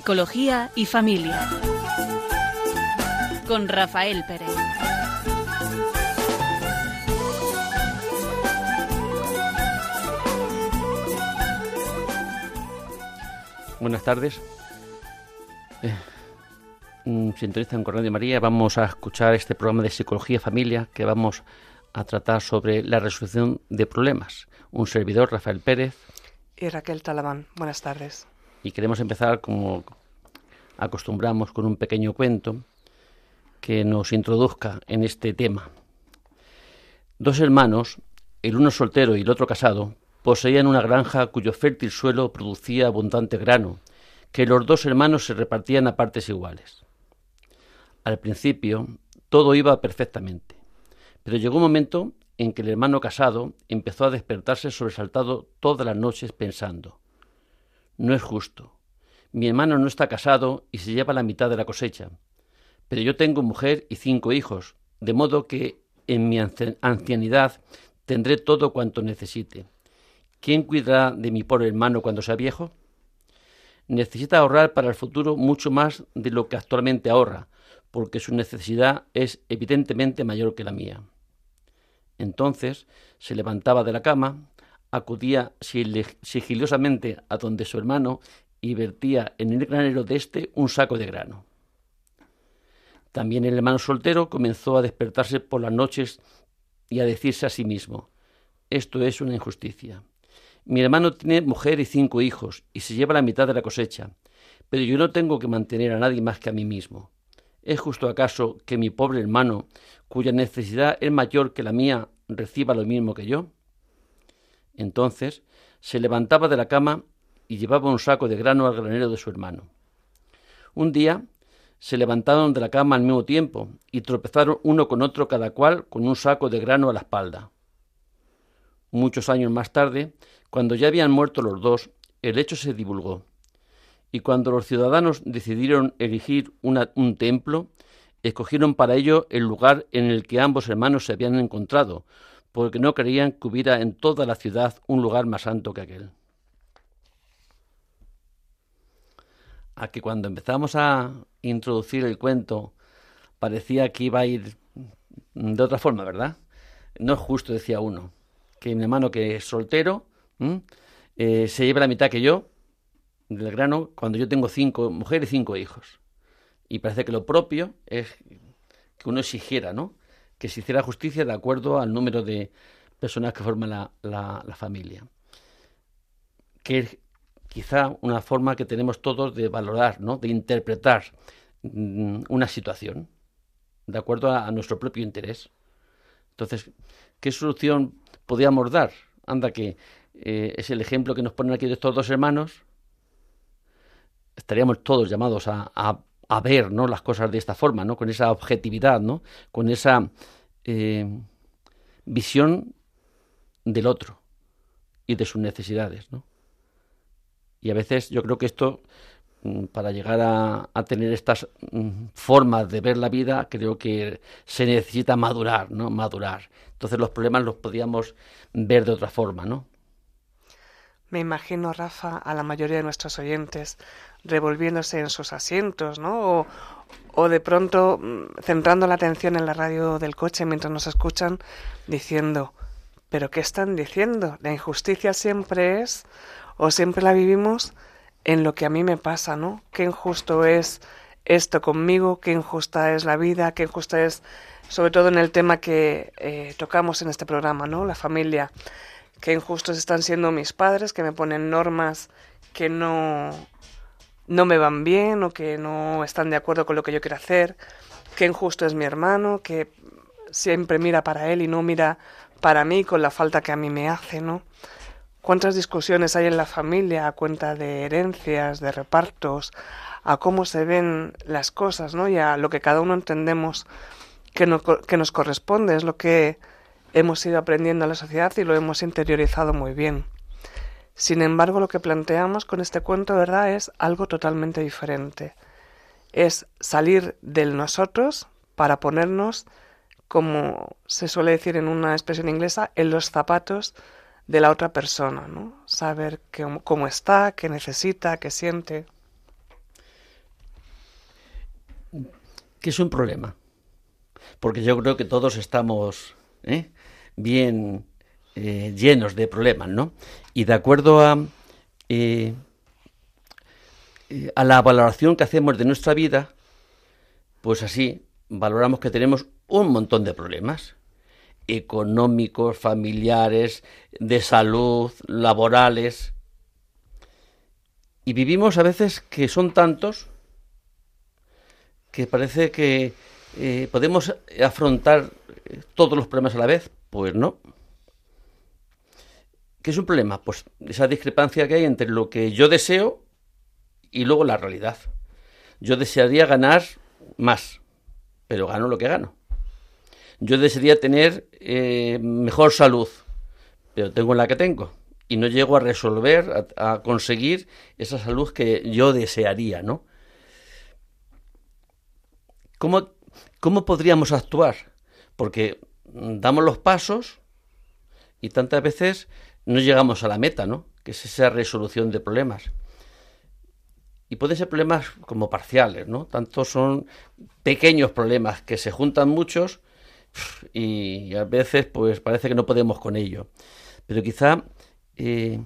Psicología y Familia. Con Rafael Pérez. Buenas tardes. Eh, sintonizan con Radio María. Vamos a escuchar este programa de Psicología y Familia que vamos a tratar sobre la resolución de problemas. Un servidor, Rafael Pérez. Y Raquel Talabán. Buenas tardes. Y queremos empezar, como acostumbramos, con un pequeño cuento que nos introduzca en este tema. Dos hermanos, el uno soltero y el otro casado, poseían una granja cuyo fértil suelo producía abundante grano, que los dos hermanos se repartían a partes iguales. Al principio todo iba perfectamente, pero llegó un momento en que el hermano casado empezó a despertarse sobresaltado todas las noches pensando No es justo. Mi hermano no está casado y se lleva la mitad de la cosecha, pero yo tengo mujer y cinco hijos, de modo que en mi ancianidad tendré todo cuanto necesite. ¿Quién cuidará de mi pobre hermano cuando sea viejo? Necesita ahorrar para el futuro mucho más de lo que actualmente ahorra, porque su necesidad es evidentemente mayor que la mía. Entonces se levantaba de la cama, acudía sigilosamente a donde su hermano y vertía en el granero de éste un saco de grano. También el hermano soltero comenzó a despertarse por las noches y a decirse a sí mismo Esto es una injusticia. Mi hermano tiene mujer y cinco hijos y se lleva la mitad de la cosecha, pero yo no tengo que mantener a nadie más que a mí mismo. ¿Es justo acaso que mi pobre hermano, cuya necesidad es mayor que la mía, reciba lo mismo que yo? Entonces se levantaba de la cama y llevaba un saco de grano al granero de su hermano. Un día se levantaron de la cama al mismo tiempo y tropezaron uno con otro cada cual con un saco de grano a la espalda. Muchos años más tarde, cuando ya habían muerto los dos, el hecho se divulgó y cuando los ciudadanos decidieron erigir un templo, escogieron para ello el lugar en el que ambos hermanos se habían encontrado, porque no creían que hubiera en toda la ciudad un lugar más santo que aquel. A que cuando empezamos a introducir el cuento parecía que iba a ir de otra forma, ¿verdad? No es justo, decía uno, que mi hermano que es soltero eh, se lleve la mitad que yo, del grano cuando yo tengo cinco mujeres y cinco hijos. Y parece que lo propio es que uno exigiera, ¿no? Que se hiciera justicia de acuerdo al número de personas que forman la, familia. Que es quizá una forma que tenemos todos de valorar, ¿no? De interpretar mm, una situación de acuerdo a, nuestro propio interés. Entonces, ¿qué solución podríamos dar? Anda que eh, es el ejemplo que nos ponen aquí de estos dos hermanos, estaríamos todos llamados a, ver ¿no? las cosas de esta forma, ¿no? con esa objetividad, ¿no? con esa eh, visión del otro y de sus necesidades. ¿no? Y a veces yo creo que esto, mm, para llegar a, a, tener estas mm, formas de ver la vida, creo que se necesita madurar, ¿no? Madurar. Entonces los problemas los podíamos ver de otra forma, ¿no? Me imagino, Rafa, a la mayoría de nuestros oyentes revolviéndose en sus asientos, ¿no? O, de pronto mm, centrando la atención en la radio del coche mientras nos escuchan, diciendo, ¿pero qué están diciendo? La injusticia siempre es, o siempre la vivimos, en lo que a mí me pasa, ¿no? Qué injusto es esto conmigo, qué injusta es la vida, qué injusta es, sobre todo en el tema que eh, tocamos en este programa, ¿no? La familia. Qué injustos están siendo mis padres, que me ponen normas que no no me van bien o que no están de acuerdo con lo que yo quiero hacer, qué injusto es mi hermano, que siempre mira para él y no mira para mí con la falta que a mí me hace, ¿no? ¿Cuántas discusiones hay en la familia a cuenta de herencias, de repartos, a cómo se ven las cosas, ¿no? Y a lo que cada uno entendemos que, que nos corresponde, es lo que hemos ido aprendiendo en la sociedad y lo hemos interiorizado muy bien. Sin embargo, lo que planteamos con este cuento, ¿verdad?, es algo totalmente diferente. Es salir del nosotros para ponernos, como se suele decir en una expresión inglesa, en los zapatos de la otra persona, ¿no? Saber cómo está, qué necesita, qué siente. ¿qué es un problema? Porque yo creo que todos estamos ¿eh? Bien eh, llenos de problemas, ¿no? Y de acuerdo a, eh, a la valoración que hacemos de nuestra vida, pues así valoramos que tenemos un montón de problemas económicos, familiares, de salud, laborales. Y vivimos a veces que son tantos que parece que eh, podemos afrontar todos los problemas a la vez. Pues no. ¿Qué es un problema? Pues esa discrepancia que hay entre lo que yo deseo y luego la realidad. Yo desearía ganar más, pero gano lo que gano. Yo desearía tener eh, mejor salud, pero tengo la que tengo. Y no llego a resolver, a, a conseguir esa salud que yo desearía, ¿no? ¿Cómo, ¿Cómo podríamos actuar? Porque damos los pasos y tantas veces no llegamos a la meta, ¿no? Que es esa resolución de problemas. Y pueden ser problemas como parciales, ¿no? Tanto son pequeños problemas que se juntan muchos y a veces pues parece que no podemos con ello. Pero quizá eh,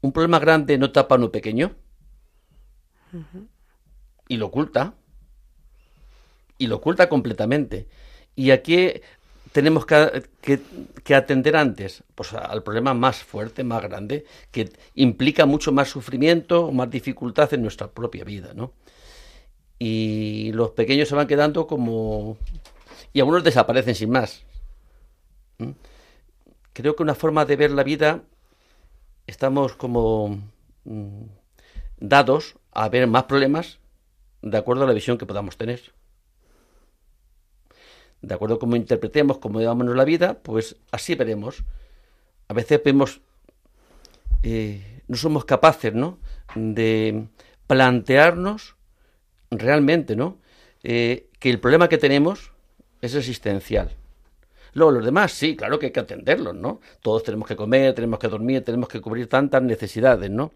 un problema grande no tapa uno pequeño y lo oculta y lo oculta completamente. Y aquí tenemos que, atender antes pues, al problema más fuerte, más grande, que implica mucho más sufrimiento, más dificultad en nuestra propia vida, ¿no? Y los pequeños se van quedando como... y algunos desaparecen sin más. Creo que una forma de ver la vida, estamos como mm, dados a ver más problemas de acuerdo a la visión que podamos tener de acuerdo a cómo interpretemos, cómo llevamos la vida, pues así veremos. A veces vemos, eh, no somos capaces, ¿no? De plantearnos realmente, ¿no? Eh, que el problema que tenemos es existencial. Luego los demás, sí, claro que hay que atenderlos, ¿no? Todos tenemos que comer, tenemos que dormir, tenemos que cubrir tantas necesidades, ¿no?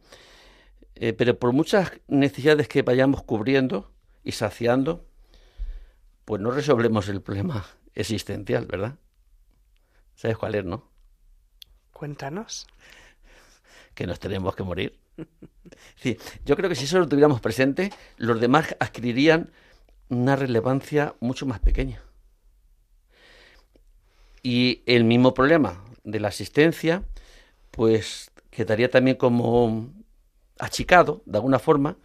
Eh, pero por muchas necesidades que vayamos cubriendo y saciando, pues no resolvemos el problema existencial, ¿verdad? ¿Sabes cuál es, no? Cuéntanos. Que nos tenemos que morir. Sí, yo creo que si eso lo tuviéramos presente, los demás adquirirían una relevancia mucho más pequeña. Y el mismo problema de la asistencia, pues quedaría también como achicado, de alguna forma,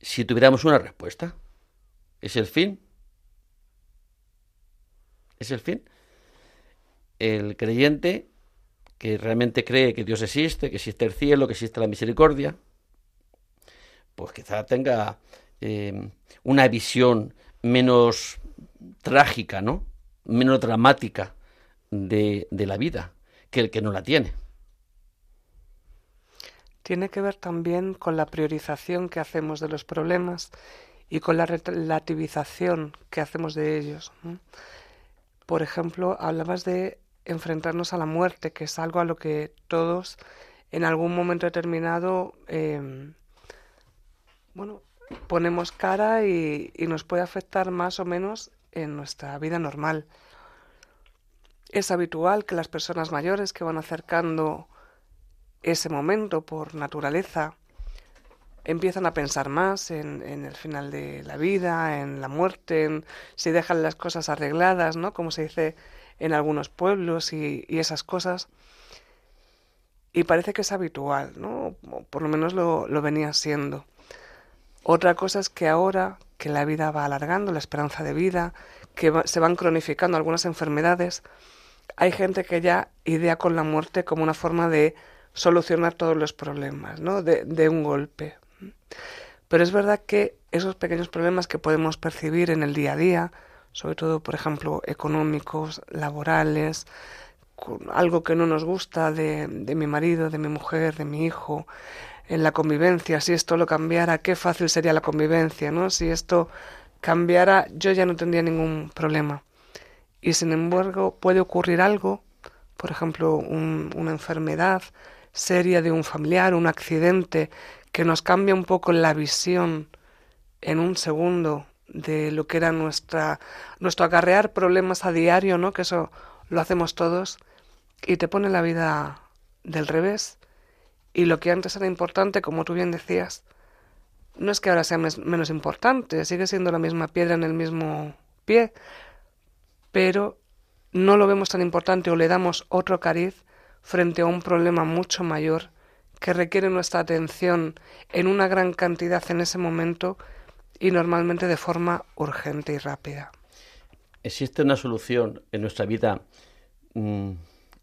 si tuviéramos una respuesta. Es el fin, es el fin. El creyente que realmente cree que Dios existe, que existe el cielo, que existe la misericordia, pues quizá tenga eh, una visión menos trágica, ¿no? Menos dramática de, de la vida que el que no la tiene. Tiene que ver también con la priorización que hacemos de los problemas y con la relativización que hacemos de ellos. Por ejemplo, hablabas de enfrentarnos a la muerte, que es algo a lo que todos en algún momento determinado, em, bueno, ponemos cara y, y nos puede afectar más o menos en nuestra vida normal. Es habitual que las personas mayores que van acercando ese momento por naturaleza empiezan a pensar más en, el final de la vida, en la muerte, en si dejan las cosas arregladas, ¿no? Como se dice en algunos pueblos y, esas cosas. Y parece que es habitual, ¿no? por lo menos lo, venía siendo. Otra cosa es que ahora que la vida va alargando, la esperanza de vida, que se van cronificando algunas enfermedades, hay gente que ya idea con la muerte como una forma de solucionar todos los problemas, ¿no? De, de un golpe. Pero es verdad que esos pequeños problemas que podemos percibir en el día a día, sobre todo, por ejemplo, económicos, laborales, algo que no nos gusta de, de mi marido, de mi mujer, de mi hijo, en la convivencia, si esto lo cambiara, qué fácil sería la convivencia, ¿no? Si esto cambiara, yo ya no tendría ningún problema. Y sin embargo, puede ocurrir algo, por ejemplo, una enfermedad seria de un familiar, un accidente que nos cambia un poco la visión en un segundo de lo que era nuestra nuestro acarrear problemas a diario, ¿no? Que eso lo hacemos todos y te pone la vida del revés y lo que antes era importante, como tú bien decías, no es que ahora sea menos importante, sigue siendo la misma piedra en el mismo pie, pero no lo vemos tan importante o le damos otro cariz frente a un problema mucho mayor que requiere nuestra atención en una gran cantidad en ese momento y normalmente de forma urgente y rápida. ¿Existe una solución en nuestra vida, mm,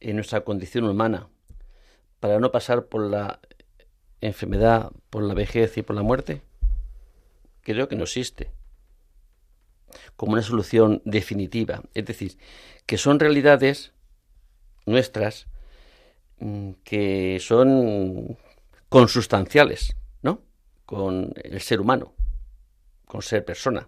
en nuestra condición humana, para no pasar por la enfermedad, por la vejez y por la muerte? Creo que no existe. Como una solución definitiva. Es decir, que son realidades nuestras que son consustanciales, ¿no? Con el ser humano, con ser persona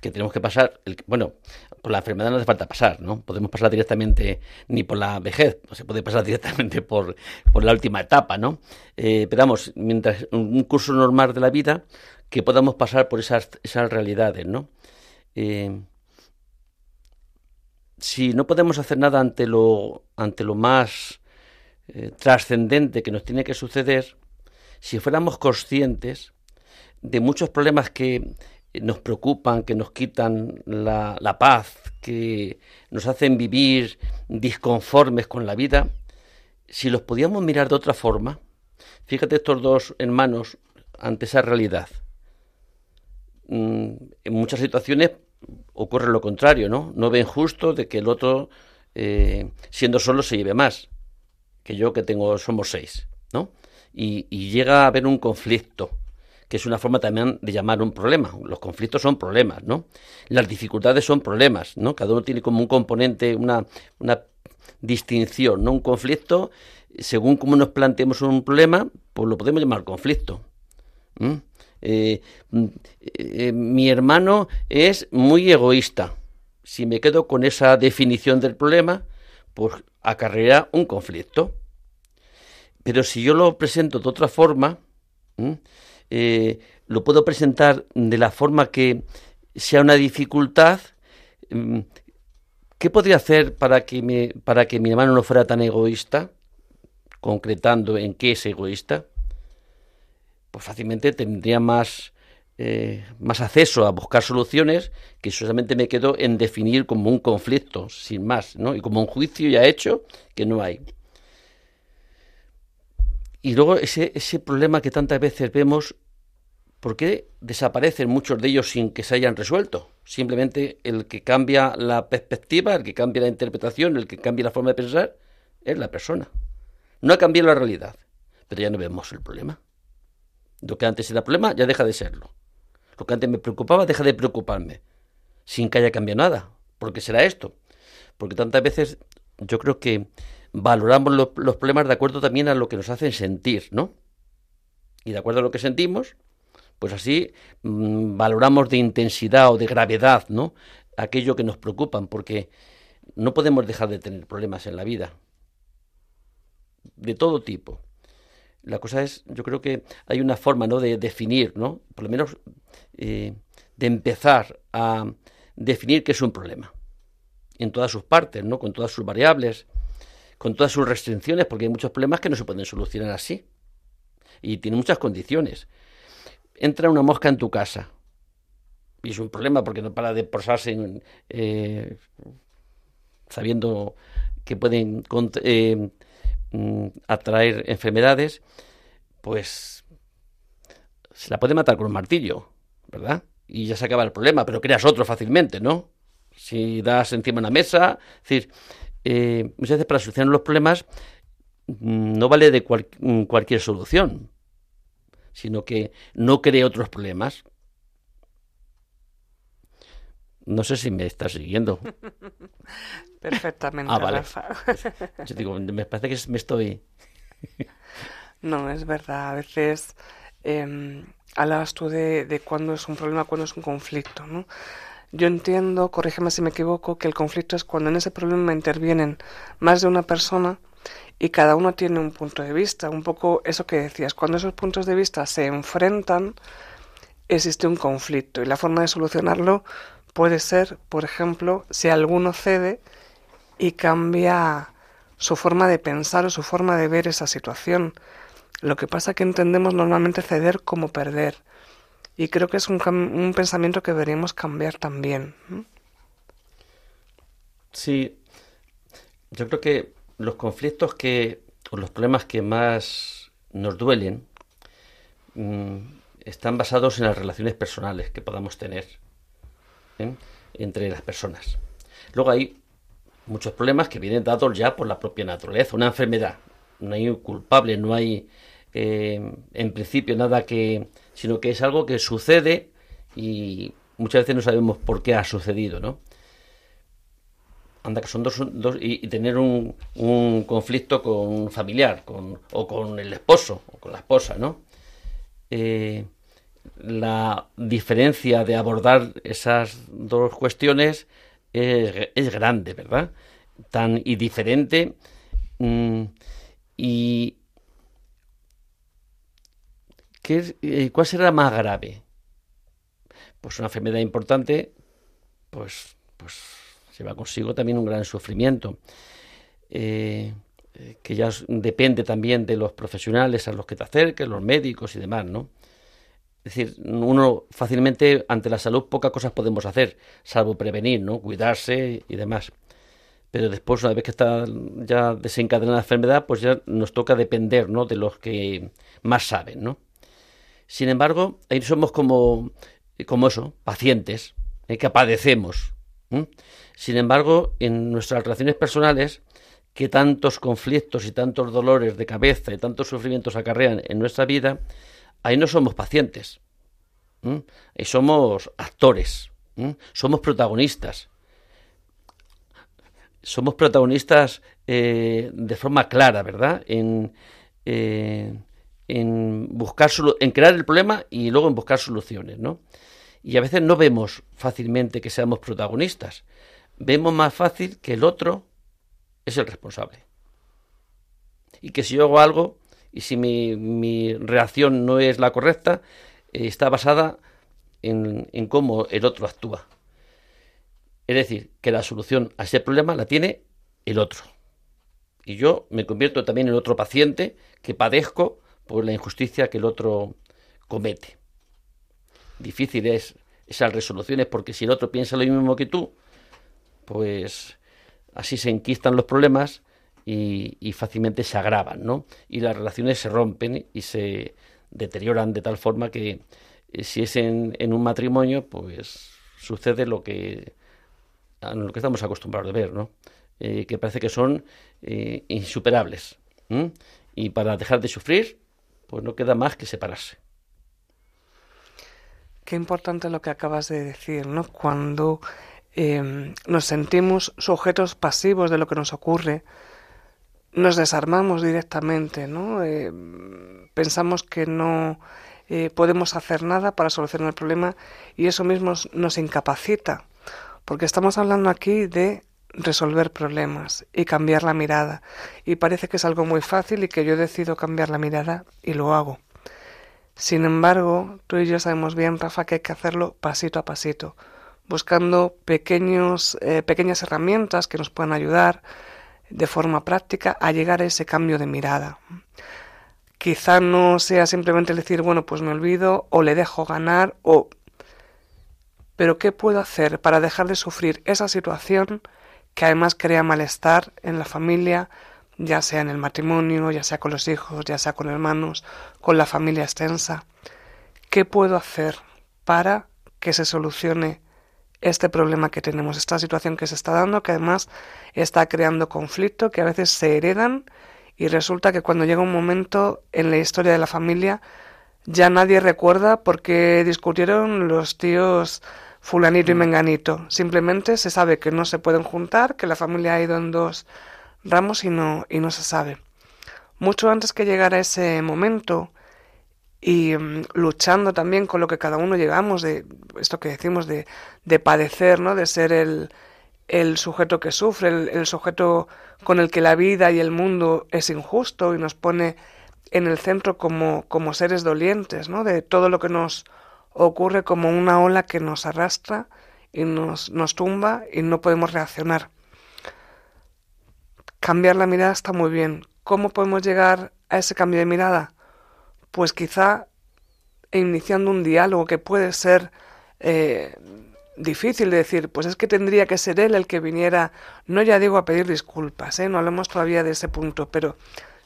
que tenemos que pasar, bueno, por la enfermedad no hace falta pasar, ¿no? Podemos pasar directamente ni por la vejez, se puede pasar directamente por, por la última etapa, ¿no? Eh, pero vamos, mientras un curso normal de la vida, que podamos pasar por esas, esas realidades, ¿no? Eh, si no podemos hacer nada ante lo, ante lo más eh, trascendente que nos tiene que suceder, si fuéramos conscientes de muchos problemas que nos preocupan, que nos quitan la, paz, que nos hacen vivir disconformes con la vida, si los podíamos mirar de otra forma, fíjate estos dos hermanos ante esa realidad. Mm, en muchas situaciones ocurre lo contrario, ¿no? No ven justo de que el otro, eh, siendo solo, se lleve más que yo, que tengo, somos seis, ¿no? Y, llega a haber un conflicto que es una forma también de llamar un problema. Los conflictos son problemas, ¿no? Las dificultades son problemas, ¿no? Cada uno tiene como un componente, una, una distinción, ¿no? Un conflicto, según cómo nos planteemos un problema, pues lo podemos llamar conflicto. Eh, eh, mi hermano es muy egoísta. Si me quedo con esa definición del problema, pues acarreará un conflicto. Pero si yo lo presento de otra forma, eh, lo puedo presentar de la forma que sea una dificultad. ¿Qué podría hacer para que, me, para que mi hermano no fuera tan egoísta? Concretando en qué es egoísta. Pues fácilmente tendría más, eh, más acceso a buscar soluciones que solamente me quedo en definir como un conflicto, sin más, ¿no? Y como un juicio ya hecho que no hay. Y luego ese, ese problema que tantas veces vemos, ¿por qué desaparecen muchos de ellos sin que se hayan resuelto? Simplemente el que cambia la perspectiva, el que cambia la interpretación, el que cambia la forma de pensar, es la persona. No ha cambiado la realidad, pero ya no vemos el problema. Lo que antes era problema ya deja de serlo. Lo que antes me preocupaba deja de preocuparme, sin que haya cambiado nada. ¿Por qué será esto? Porque tantas veces yo creo que valoramos los problemas de acuerdo también a lo que nos hacen sentir, ¿no? Y de acuerdo a lo que sentimos, pues así mm, valoramos de intensidad o de gravedad, ¿no? Aquello que nos preocupan, porque no podemos dejar de tener problemas en la vida, de todo tipo. La cosa es, yo creo que hay una forma, ¿no? De definir, ¿no? Por lo menos eh, de empezar a definir qué es un problema, en todas sus partes, ¿no? Con todas sus variables, con todas sus restricciones, porque hay muchos problemas que no se pueden solucionar así. Y tiene muchas condiciones. Entra una mosca en tu casa. Y es un problema porque no para de posarse eh, sabiendo que pueden eh, mm, atraer enfermedades, pues se la puede matar con un martillo, ¿verdad? Y ya se acaba el problema, pero creas otro fácilmente, ¿no? Si das encima una mesa, es decir, eh, muchas veces para solucionar los problemas mm, no vale de mm, cualquier solución, sino que no cree otros problemas. No sé si me estás siguiendo. Perfectamente, ah, vale. Rafa. Yo digo, me parece que me estoy... no, es verdad. A veces eh, hablabas tú de, de cuándo es un problema, cuándo es un conflicto, ¿no? Yo entiendo, corrígeme si me equivoco, que el conflicto es cuando en ese problema intervienen más de una persona y cada uno tiene un punto de vista, un poco eso que decías, cuando esos puntos de vista se enfrentan existe un conflicto y la forma de solucionarlo puede ser, por ejemplo, si alguno cede y cambia su forma de pensar o su forma de ver esa situación. Lo que pasa es que entendemos normalmente ceder como perder. Y creo que es un, un pensamiento que deberíamos cambiar también. Sí, yo creo que los conflictos que, o los problemas que más nos duelen, mm, están basados en las relaciones personales que podamos tener entre las personas. Luego hay muchos problemas que vienen dados ya por la propia naturaleza, una enfermedad. No hay culpable, no hay eh, en principio nada que, sino que es algo que sucede y muchas veces no sabemos por qué ha sucedido, ¿no? Anda que son dos, y, tener un, un, conflicto con un familiar, con, o con el esposo, o con la esposa, ¿no? Eh, la diferencia de abordar esas dos cuestiones es, grande, ¿verdad? Tan y diferente. Mm, y ¿qué, eh, ¿cuál será más grave? Pues una enfermedad importante, pues, pues lleva consigo también un gran sufrimiento. Eh, que ya depende también de los profesionales a los que te acerques, los médicos y demás, ¿no? Es decir, uno fácilmente ante la salud pocas cosas podemos hacer, salvo prevenir, ¿no? Cuidarse y demás. Pero después, una vez que está ya desencadenada la enfermedad, pues ya nos toca depender, ¿no? De los que más saben, ¿no? Sin embargo, ahí somos como, como eso, pacientes, ¿eh? que padecemos. Sin embargo, en nuestras relaciones personales, que tantos conflictos y tantos dolores de cabeza y tantos sufrimientos acarrean en nuestra vida, ahí no somos pacientes, ahí somos actores, somos protagonistas. Somos protagonistas eh, de forma clara, ¿verdad? En, eh, buscar en crear el problema y luego en buscar soluciones, ¿no? Y a veces no vemos fácilmente que seamos protagonistas. Vemos más fácil que el otro es el responsable. Y que si yo hago algo, y si mi, reacción no es la correcta, eh, está basada en, en cómo el otro actúa. Es decir, que la solución a ese problema la tiene el otro. Y yo me convierto también en otro paciente que padezco por la injusticia que el otro comete. Difícil es esas resoluciones porque si el otro piensa lo mismo que tú, pues así se enquistan los problemas y, fácilmente se agravan, ¿no? Y las relaciones se rompen y se deterioran de tal forma que eh, si es en, un matrimonio, pues sucede lo que, lo que estamos acostumbrados a ver, ¿no? Eh, que parece que son eh, insuperables. Y para dejar de sufrir, pues no queda más que separarse. Qué importante lo que acabas de decir, ¿no? Cuando nos sentimos sujetos pasivos de lo que nos ocurre, nos desarmamos directamente, ¿no? Eh, pensamos que no eh, podemos hacer nada para solucionar el problema y eso mismo nos incapacita, porque estamos hablando aquí de resolver problemas y cambiar la mirada y parece que es algo muy fácil y que yo decido cambiar la mirada y lo hago. Sin embargo, tú y yo sabemos bien, Rafa, que hay que hacerlo pasito a pasito, buscando pequeños, eh, pequeñas herramientas que nos puedan ayudar, de forma práctica a llegar a ese cambio de mirada. Quizá no sea simplemente decir, bueno, pues me olvido o le dejo ganar o... Pero ¿qué puedo hacer para dejar de sufrir esa situación que además crea malestar en la familia, ya sea en el matrimonio, ya sea con los hijos, ya sea con hermanos, con la familia extensa? ¿Qué puedo hacer para que se solucione este problema que tenemos, esta situación que se está dando, que además está creando conflicto, que a veces se heredan y resulta que cuando llega un momento en la historia de la familia ya nadie recuerda por qué discutieron los tíos fulanito y mm. menganito. Simplemente se sabe que no se pueden juntar, que la familia ha ido en dos ramos y no, y no se sabe. Mucho antes que llegara ese momento, y mm, luchando también con lo que cada uno llevamos, de esto que decimos de, de padecer, ¿no? de ser el, el sujeto que sufre, el, el, sujeto con el que la vida y el mundo es injusto y nos pone en el centro como, como seres dolientes, ¿no? de todo lo que nos ocurre como una ola que nos arrastra y nos, nos tumba y no podemos reaccionar. Cambiar la mirada está muy bien. ¿Cómo podemos llegar a ese cambio de mirada? Pues quizá iniciando un diálogo que puede ser eh, difícil de decir, pues es que tendría que ser él el que viniera, no ya digo a pedir disculpas, ¿eh? no hablemos todavía de ese punto, pero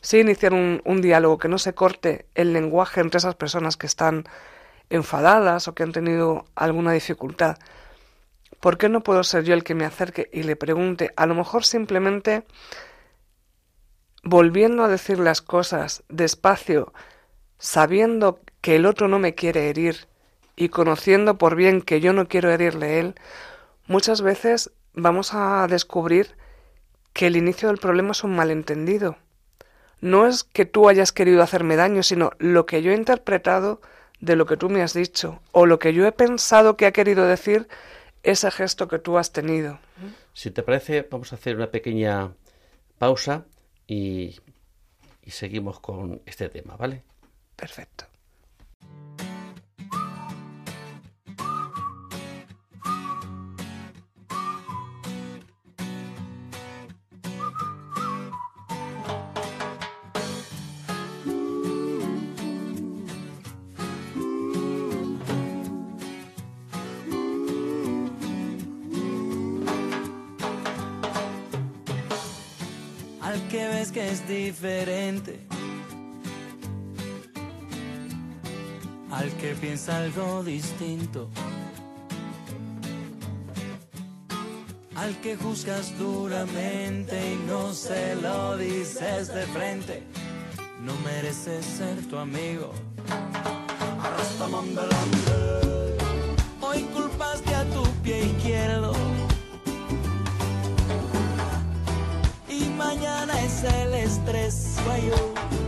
sí iniciar un diálogo que no se corte el lenguaje entre esas personas que están enfadadas o que han tenido alguna dificultad. ¿Por qué no puedo ser yo el que me acerque y le pregunte? A lo mejor simplemente volviendo a decir las cosas despacio, sabiendo que el otro no me quiere herir y conociendo por bien que yo no quiero herirle él, muchas veces vamos a descubrir que el inicio del problema es un malentendido. No es que tú hayas querido hacerme daño, sino lo que yo he interpretado de lo que tú me has dicho, o lo que yo he pensado que ha querido decir ese gesto que tú has tenido. Si te parece, vamos a hacer una pequeña pausa y, y seguimos con este tema, ¿vale? Perfecto. al que ves que es diferente, piensa algo distinto, al que juzgas duramente y no se lo dices de frente, no mereces ser tu amigo. Hoy culpaste a tu pie izquierdo. y mañana es el estrés guayo.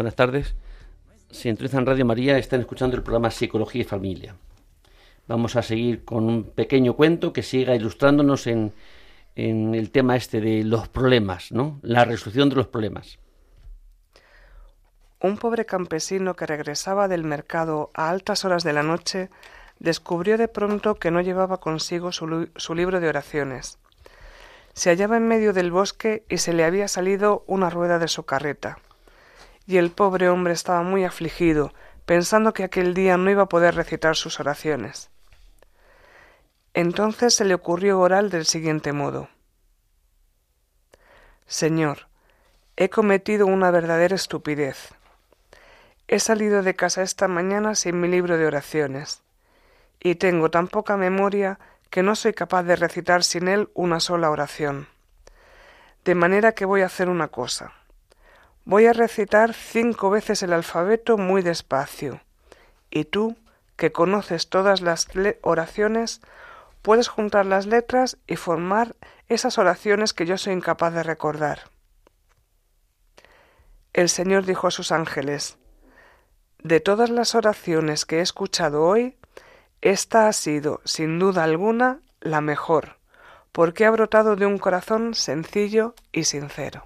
Buenas tardes. Si sintonizan Radio María, están escuchando el programa Psicología y Familia. Vamos a seguir con un pequeño cuento que siga ilustrándonos en, en el tema este de los problemas, ¿no? La resolución de los problemas. Un pobre campesino que regresaba del mercado a altas horas de la noche descubrió de pronto que no llevaba consigo su, su libro de oraciones. Se hallaba en medio del bosque y se le había salido una rueda de su carreta. Y el pobre hombre estaba muy afligido, pensando que aquel día no iba a poder recitar sus oraciones. Entonces se le ocurrió orar del siguiente modo. Señor, he cometido una verdadera estupidez. He salido de casa esta mañana sin mi libro de oraciones, y tengo tan poca memoria que no soy capaz de recitar sin él una sola oración. De manera que voy a hacer una cosa. Voy a recitar cinco veces el alfabeto muy despacio, y tú, que conoces todas las oraciones, puedes juntar las letras y formar esas oraciones que yo soy incapaz de recordar. El Señor dijo a sus ángeles, De todas las oraciones que he escuchado hoy, esta ha sido, sin duda alguna, la mejor, porque ha brotado de un corazón sencillo y sincero.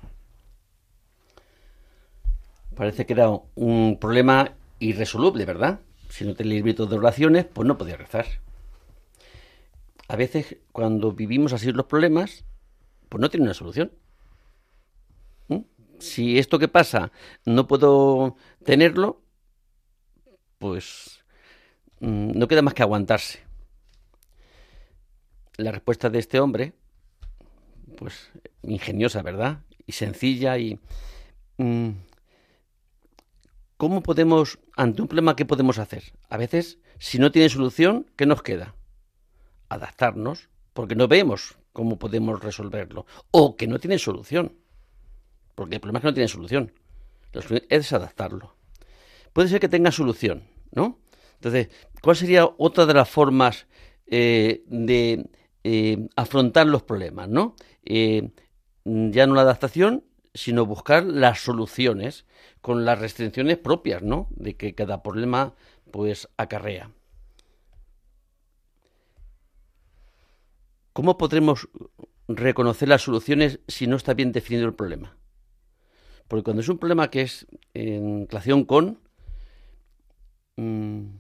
Parece que era un problema irresoluble, ¿verdad? Si no tenía librito de oraciones, pues no podía rezar. A veces, cuando vivimos así los problemas, pues no tiene una solución. ¿Mm? Si esto que pasa no puedo tenerlo, pues mm, no queda más que aguantarse. La respuesta de este hombre, pues ingeniosa, ¿verdad? Y sencilla y... mm, ¿cómo podemos, ante un problema, qué podemos hacer? A veces, si no tiene solución, ¿qué nos queda? Adaptarnos, porque no vemos cómo podemos resolverlo. O que no tiene solución, porque el problema es que no tiene solución. Es adaptarlo. Puede ser que tenga solución, ¿no? Entonces, ¿cuál sería otra de las formas eh, de eh, afrontar los problemas, ¿no? Eh, ya no la adaptación, sino buscar las soluciones con las restricciones propias, ¿no? De que cada problema, pues, acarrea. ¿Cómo podremos reconocer las soluciones si no está bien definido el problema? Porque cuando es un problema que es en relación con, mmm,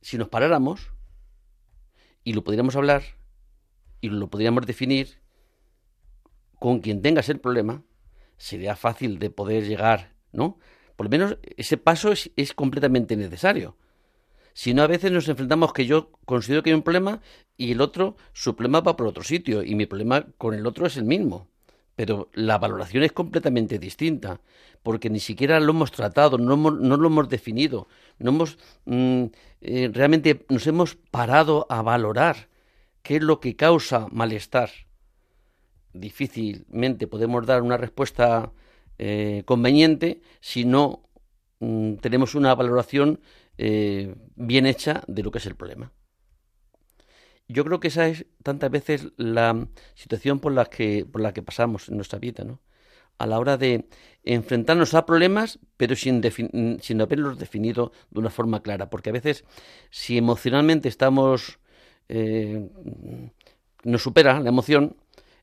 si nos paráramos y lo pudiéramos hablar y lo podríamos definir con quien tengas el problema, sería fácil de poder llegar, ¿no? Por lo menos ese paso es, completamente necesario. Si no, a veces nos enfrentamos que yo considero que hay un problema y el otro, su problema va por otro sitio y mi problema con el otro es el mismo. Pero la valoración es completamente distinta, porque ni siquiera lo hemos tratado, no, hemos, lo hemos definido, no hemos mm, eh, realmente nos hemos parado a valorar qué es lo que causa malestar. Difícilmente podemos dar una respuesta eh, conveniente si no mm, tenemos una valoración eh, bien hecha de lo que es el problema. Yo creo que esa es tantas veces la situación por la que, por la que pasamos en nuestra vida, ¿no? A la hora de enfrentarnos a problemas, pero sin, sin haberlos definido de una forma clara. Porque a veces, si emocionalmente estamos. Eh, nos supera la emoción,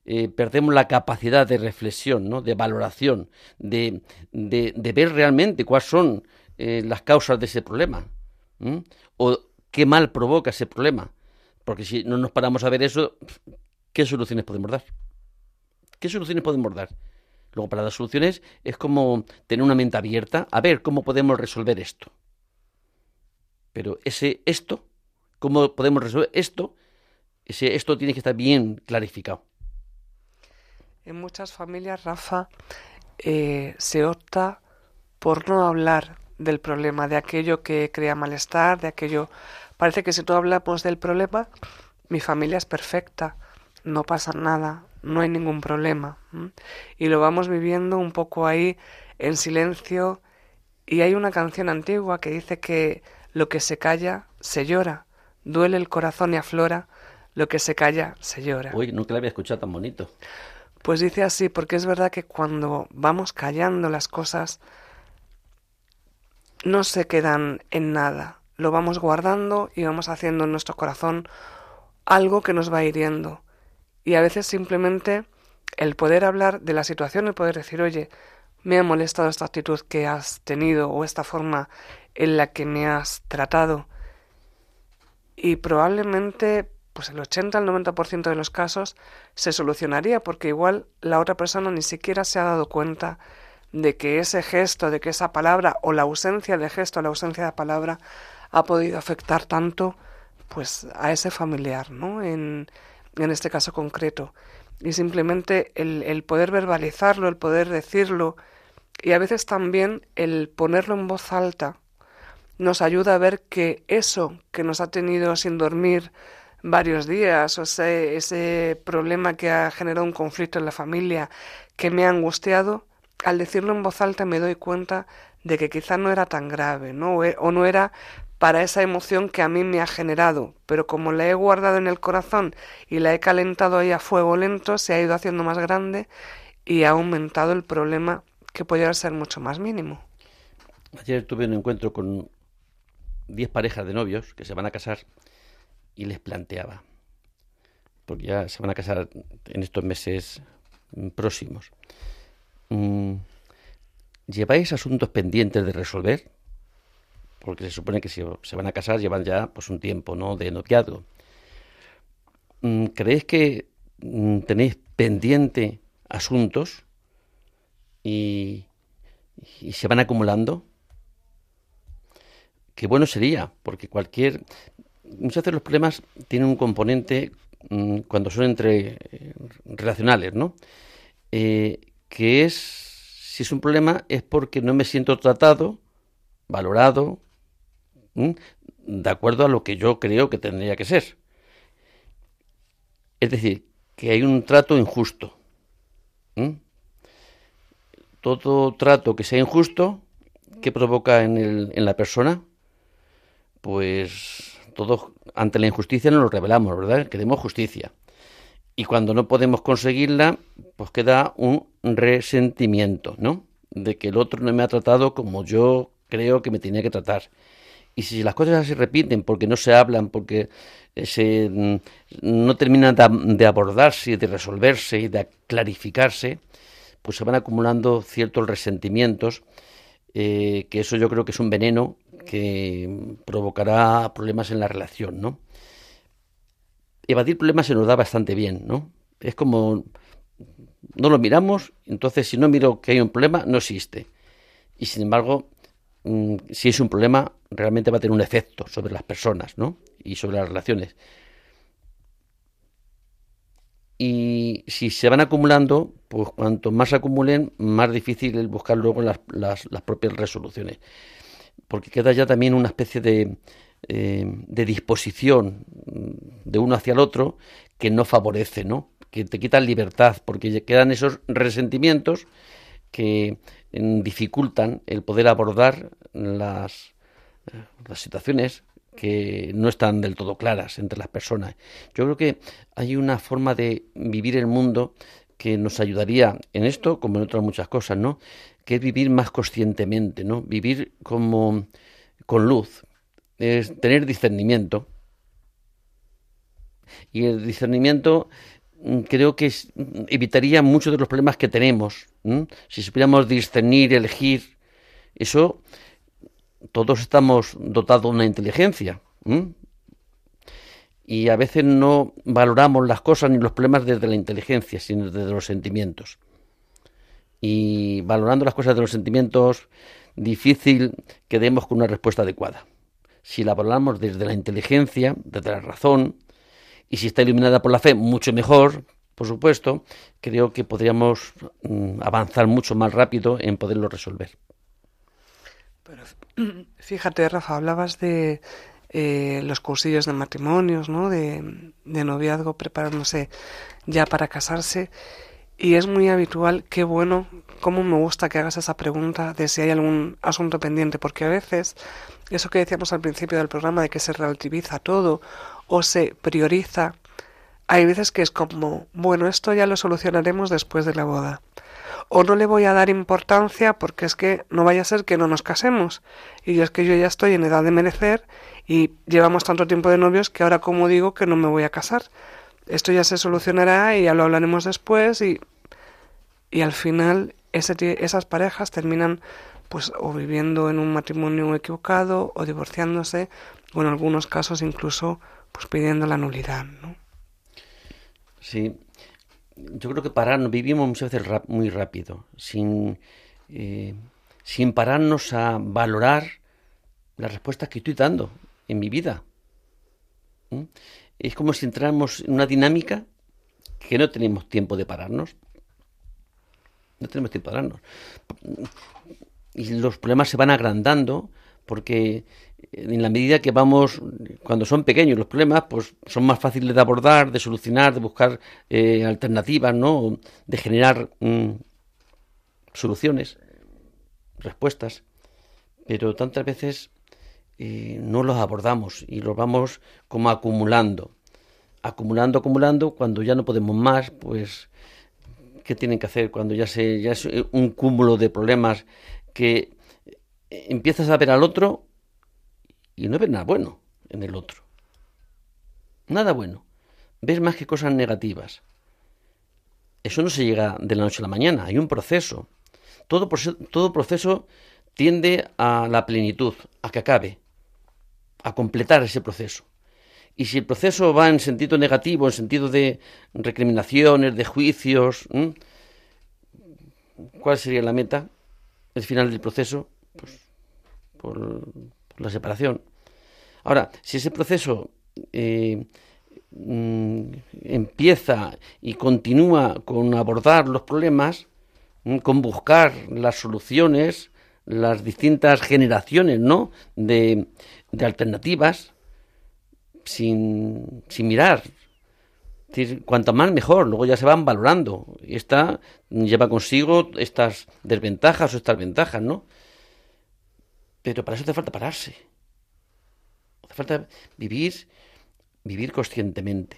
eh, perdemos la capacidad de reflexión, ¿no? de valoración, de, de, ver realmente cuáles son eh, las causas de ese problema. O qué mal provoca ese problema. Porque si no nos paramos a ver eso, ¿qué soluciones podemos dar? ¿Qué soluciones podemos dar? Luego, para dar soluciones es como tener una mente abierta a ver cómo podemos resolver esto. Pero ese esto, cómo podemos resolver esto, ese esto tiene que estar bien clarificado. En muchas familias, Rafa, eh, se opta por no hablar del problema, de aquello que crea malestar, de aquello... Parece que si tú hablamos del problema, mi familia es perfecta, no pasa nada, no hay ningún problema. Y lo vamos viviendo un poco ahí en silencio. Y hay una canción antigua que dice que lo que se calla se llora, duele el corazón y aflora, lo que se calla se llora. Uy, nunca la había escuchado tan bonito. Pues dice así, porque es verdad que cuando vamos callando las cosas, no se quedan en nada. Lo vamos guardando y vamos haciendo en nuestro corazón algo que nos va hiriendo. Y a veces simplemente el poder hablar de la situación, el poder decir, oye, me ha molestado esta actitud que has tenido o esta forma en la que me has tratado. Y probablemente pues el 80 al 90% de los casos se solucionaría porque igual la otra persona ni siquiera se ha dado cuenta de que ese gesto, de que esa palabra o la ausencia de gesto, la ausencia de palabra ha podido afectar tanto pues a ese familiar, ¿no? En, en este caso concreto. Y simplemente el, el poder verbalizarlo, el poder decirlo y a veces también el ponerlo en voz alta nos ayuda a ver que eso que nos ha tenido sin dormir varios días o ese, ese problema que ha generado un conflicto en la familia que me ha angustiado, al decirlo en voz alta me doy cuenta de que quizá no era tan grave, ¿no? E, o no era para esa emoción que a mí me ha generado, pero como la he guardado en el corazón y la he calentado ahí a fuego lento, se ha ido haciendo más grande y ha aumentado el problema que podría ser mucho más mínimo. Ayer tuve un encuentro con 10 parejas de novios que se van a casar y les planteaba, porque ya se van a casar en estos meses próximos, Mm, ¿Lleváis asuntos pendientes de resolver? Porque se supone que si se van a casar llevan ya pues un tiempo ¿no? de noviazgo. Mm, ¿Creéis que mm, tenéis pendiente asuntos y, y se van acumulando? Qué bueno sería, porque cualquier... Muchas veces los problemas tienen un componente cuando son entre eh, relacionales, ¿no? Eh, que es, si es un problema, es porque no me siento tratado valorado, de acuerdo a lo que yo creo que tendría que ser. Es decir, que hay un trato injusto. Todo trato que sea injusto, ¿qué provoca en, el, en la persona? Pues todos ante la injusticia nos lo revelamos, ¿verdad? Queremos justicia. Y cuando no podemos conseguirla, pues queda un resentimiento, ¿no? De que el otro no me ha tratado como yo creo que me tenía que tratar. Y si las cosas se repiten porque no se hablan, porque eh, se, mm, no terminan de abordarse, de resolverse y de clarificarse, pues se van acumulando ciertos resentimientos, eh, que eso yo creo que es un veneno provocará problemas en la relación, ¿no? Evadir problemas se nos da bastante bien, ¿no? Es como no lo miramos, entonces si no miro que hay un problema, no existe. Y sin embargo, mm, si es un problema, realmente va a tener un efecto sobre las personas, ¿no? Y sobre las relaciones. Y si se van acumulando, pues cuanto más se acumulen, más difícil es buscar luego las, las propias resoluciones porque queda ya también una especie de, eh, de disposición de uno hacia el otro que no favorece, ¿no? que te quitan libertad, porque quedan esos resentimientos que dificultan el poder abordar las, las situaciones que no están del todo claras entre las personas. Yo creo que hay una forma de vivir el mundo que nos ayudaría en esto, como en otras muchas cosas, ¿no? que es vivir más conscientemente, ¿no? Vivir como con luz, es tener discernimiento. Y el discernimiento mm, creo que evitaría muchos de los problemas que tenemos. Si supiéramos discernir, elegir, eso todos estamos dotados de una inteligencia. Y a veces no valoramos las cosas ni los problemas desde la inteligencia, sino desde los sentimientos y valorando las cosas de los sentimientos, difícil que demos con una respuesta adecuada. Si la valoramos desde la inteligencia, desde la razón, y si está iluminada por la fe, mucho mejor, por supuesto, creo que podríamos mm, avanzar mucho más rápido en poderlo resolver. Pero fíjate, Rafa, hablabas de eh, los cursillos de matrimonios, ¿no? De, de noviazgo, preparándose ya para casarse. Y es muy habitual, qué bueno, cómo me gusta que hagas esa pregunta de si hay algún asunto pendiente, porque a veces eso que decíamos al principio del programa de que se relativiza todo o se prioriza, hay veces que es como, bueno, esto ya lo solucionaremos después de la boda. O no le voy a dar importancia porque es que no vaya a ser que no nos casemos. Y yo es que yo ya estoy en edad de merecer y llevamos tanto tiempo de novios que ahora como digo que no me voy a casar esto ya se solucionará y ya lo hablaremos después y, y al final ese, esas parejas terminan pues o viviendo en un matrimonio equivocado o divorciándose o en algunos casos incluso pues pidiendo la nulidad, ¿no? Sí, yo creo que pararnos, vivimos muchas veces muy rápido, sin, eh, sin pararnos a valorar las respuestas que estoy dando en mi vida es como si entráramos en una dinámica que no tenemos tiempo de pararnos. No tenemos tiempo de pararnos. Y los problemas se van agrandando porque en la medida que vamos, cuando son pequeños los problemas, pues son más fáciles de abordar, de solucionar, de buscar eh, alternativas, ¿no? De generar mm, soluciones, respuestas. Pero tantas veces no los abordamos y los vamos como acumulando, acumulando, acumulando, cuando ya no podemos más, pues, ¿qué tienen que hacer? Cuando ya, se, ya es un cúmulo de problemas que empiezas a ver al otro y no ves nada bueno en el otro. Nada bueno. Ves más que cosas negativas. Eso no se llega de la noche a la mañana, hay un proceso. Todo, todo proceso tiende a la plenitud, a que acabe a completar ese proceso. Y si el proceso va en sentido negativo, en sentido de recriminaciones, de juicios, ¿cuál sería la meta? El final del proceso, pues por, la separación. Ahora, si ese proceso eh, mm, empieza y continúa con abordar los problemas, con buscar las soluciones las distintas generaciones, ¿no? De, de alternativas sin, sin mirar. Es decir, cuanto más mejor, luego ya se van valorando. Y esta lleva consigo estas desventajas o estas ventajas, ¿no? Pero para eso hace falta pararse. Hace falta vivir, vivir conscientemente.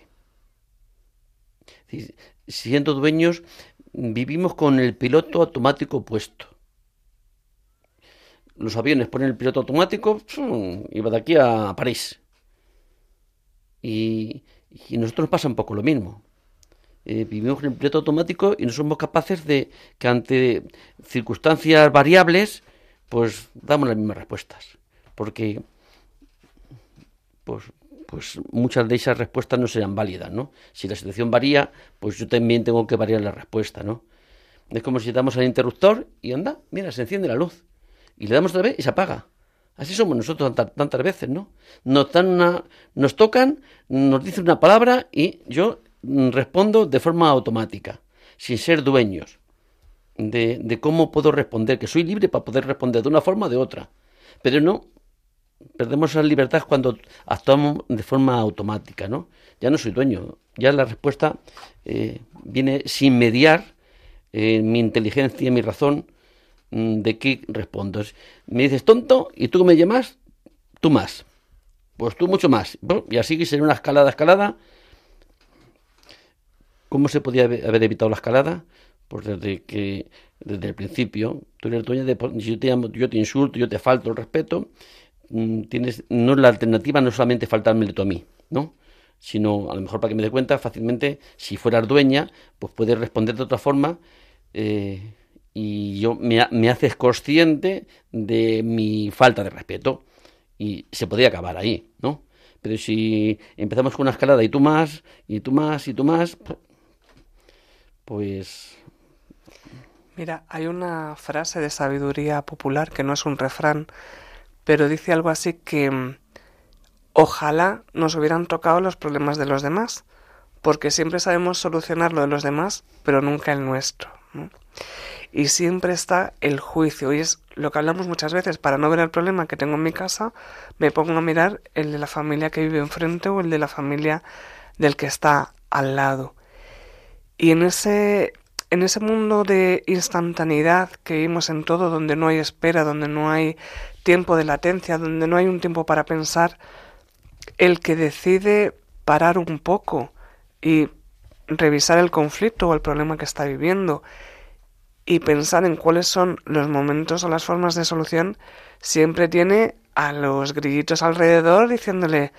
Siendo dueños, vivimos con el piloto automático puesto. Los aviones ponen el piloto automático y va de aquí a París. Y, nosotros nos pasa un poco lo mismo. Eh, vivimos en el piloto automático y no somos capaces de que ante circunstancias variables, pues damos las mismas respuestas. Porque pues, pues muchas de esas respuestas no serán válidas, ¿no? Si la situación varía, pues yo también tengo que variar la respuesta, ¿no? Es como si damos al interruptor y anda, mira, se enciende la luz. Y le damos otra vez y se apaga. Así somos nosotros tantas, tantas veces, ¿no? Nos, dan una, nos tocan, nos dicen una palabra y yo mm, respondo de forma automática, sin ser dueños de, cómo puedo responder, que soy libre para poder responder de una forma o de otra. Pero no, perdemos esa libertad cuando actuamos de forma automática, ¿no? Ya no soy dueño, ya la respuesta eh, viene sin mediar eh, mi inteligencia, mi razón, mm, de qué respondo. Me dices tonto y tú me llamas, tú más. Pues tú mucho más. Y así que sería una escalada, escalada. ¿Cómo se podía haber evitado la escalada? Pues desde que, desde el principio, tú eres dueña de, yo te, llamo, yo te insulto, yo te falto el respeto, mm, tienes, no la alternativa no es solamente faltarme tú a mí, ¿no? Sino, a lo mejor para que me dé cuenta, fácilmente, si fueras dueña, pues puedes responder de otra forma eh, y yo me, me, haces consciente de mi falta de respeto y se podría acabar ahí, ¿no? Pero si empezamos con una escalada y tú más, y tú más, y tú más, pues... Mira, hay una frase de sabiduría popular que no es un refrán, pero dice algo así que mm, ojalá nos hubieran tocado los problemas de los demás, porque siempre sabemos solucionar lo de los demás, pero nunca el nuestro. Y siempre está el juicio, y es lo que hablamos muchas veces, para no ver el problema que tengo en mi casa, me pongo a mirar el de la familia que vive enfrente o el de la familia del que está al lado. Y en ese, en ese mundo de instantaneidad que vivimos en todo, donde no hay espera, donde no hay tiempo de latencia, donde no hay un tiempo para pensar, el que decide parar un poco y revisar el conflicto o el problema que está viviendo y pensar en cuáles son los momentos o las formas de solución, siempre tiene a los grillitos alrededor diciéndole,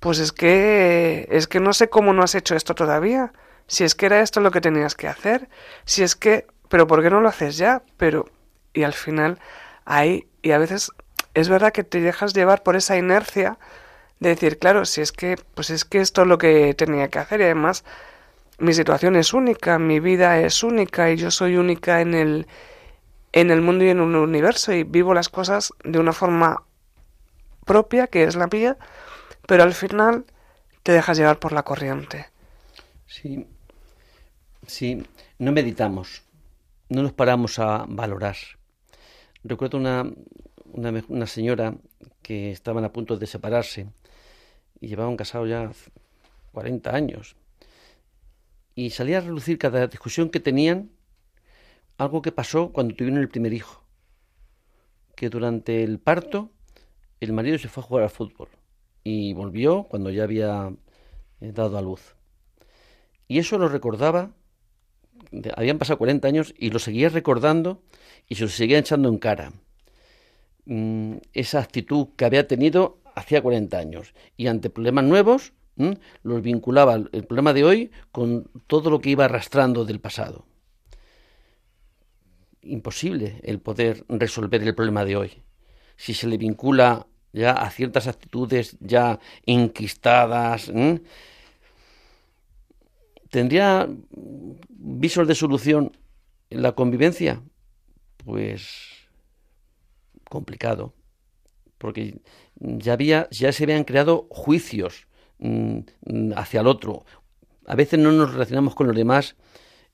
pues es que es que no sé cómo no has hecho esto todavía, si es que era esto lo que tenías que hacer, si es que, pero ¿por qué no lo haces ya? Pero y al final ahí y a veces es verdad que te dejas llevar por esa inercia de decir, claro, si es que pues es que esto es lo que tenía que hacer y además mi situación es única, mi vida es única y yo soy única en el, en el mundo y en un universo y vivo las cosas de una forma propia, que es la mía, pero al final te dejas llevar por la corriente. Sí, sí, no meditamos, no nos paramos a valorar. Recuerdo una, una, una señora que estaban a punto de separarse y llevaban casado ya 40 años y salía a relucir cada discusión que tenían algo que pasó cuando tuvieron el primer hijo. Que durante el parto el marido se fue a jugar al fútbol y volvió cuando ya había eh, dado a luz. Y eso lo recordaba, habían pasado 40 años y lo seguía recordando y se lo seguía echando en cara. Mm, esa actitud que había tenido hacía 40 años y ante problemas nuevos. Los vinculaba el problema de hoy con todo lo que iba arrastrando del pasado. Imposible el poder resolver el problema de hoy. Si se le vincula ya a ciertas actitudes ya enquistadas, ¿tendría visos de solución en la convivencia? Pues complicado, porque ya había, ya se habían creado juicios Mm, hacia el otro. A veces no nos relacionamos con los demás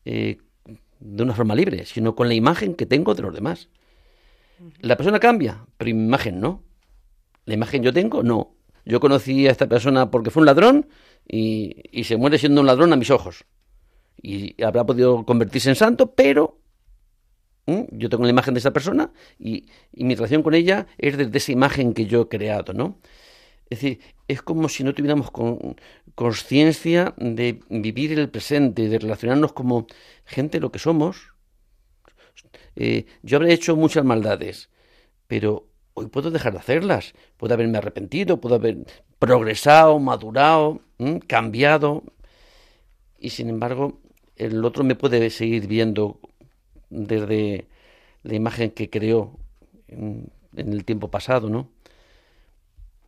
eh, de una forma libre, sino con la imagen que tengo de los demás. La persona cambia, pero mi imagen no. La imagen yo tengo, no. Yo conocí a esta persona porque fue un ladrón y, y se muere siendo un ladrón a mis ojos. Y habrá podido convertirse en santo, pero. Yo tengo la imagen de esa persona y, mi relación con ella es desde esa imagen que yo he creado, ¿no? Es decir, es como si no tuviéramos con, conciencia de vivir el presente, de relacionarnos como gente lo que somos. Eh, yo habré hecho muchas maldades, pero hoy puedo dejar de hacerlas. Puedo haberme arrepentido, puedo haber progresado, madurado, cambiado. Y sin embargo, el otro me puede seguir viendo desde la imagen que creó en, el tiempo pasado, ¿no?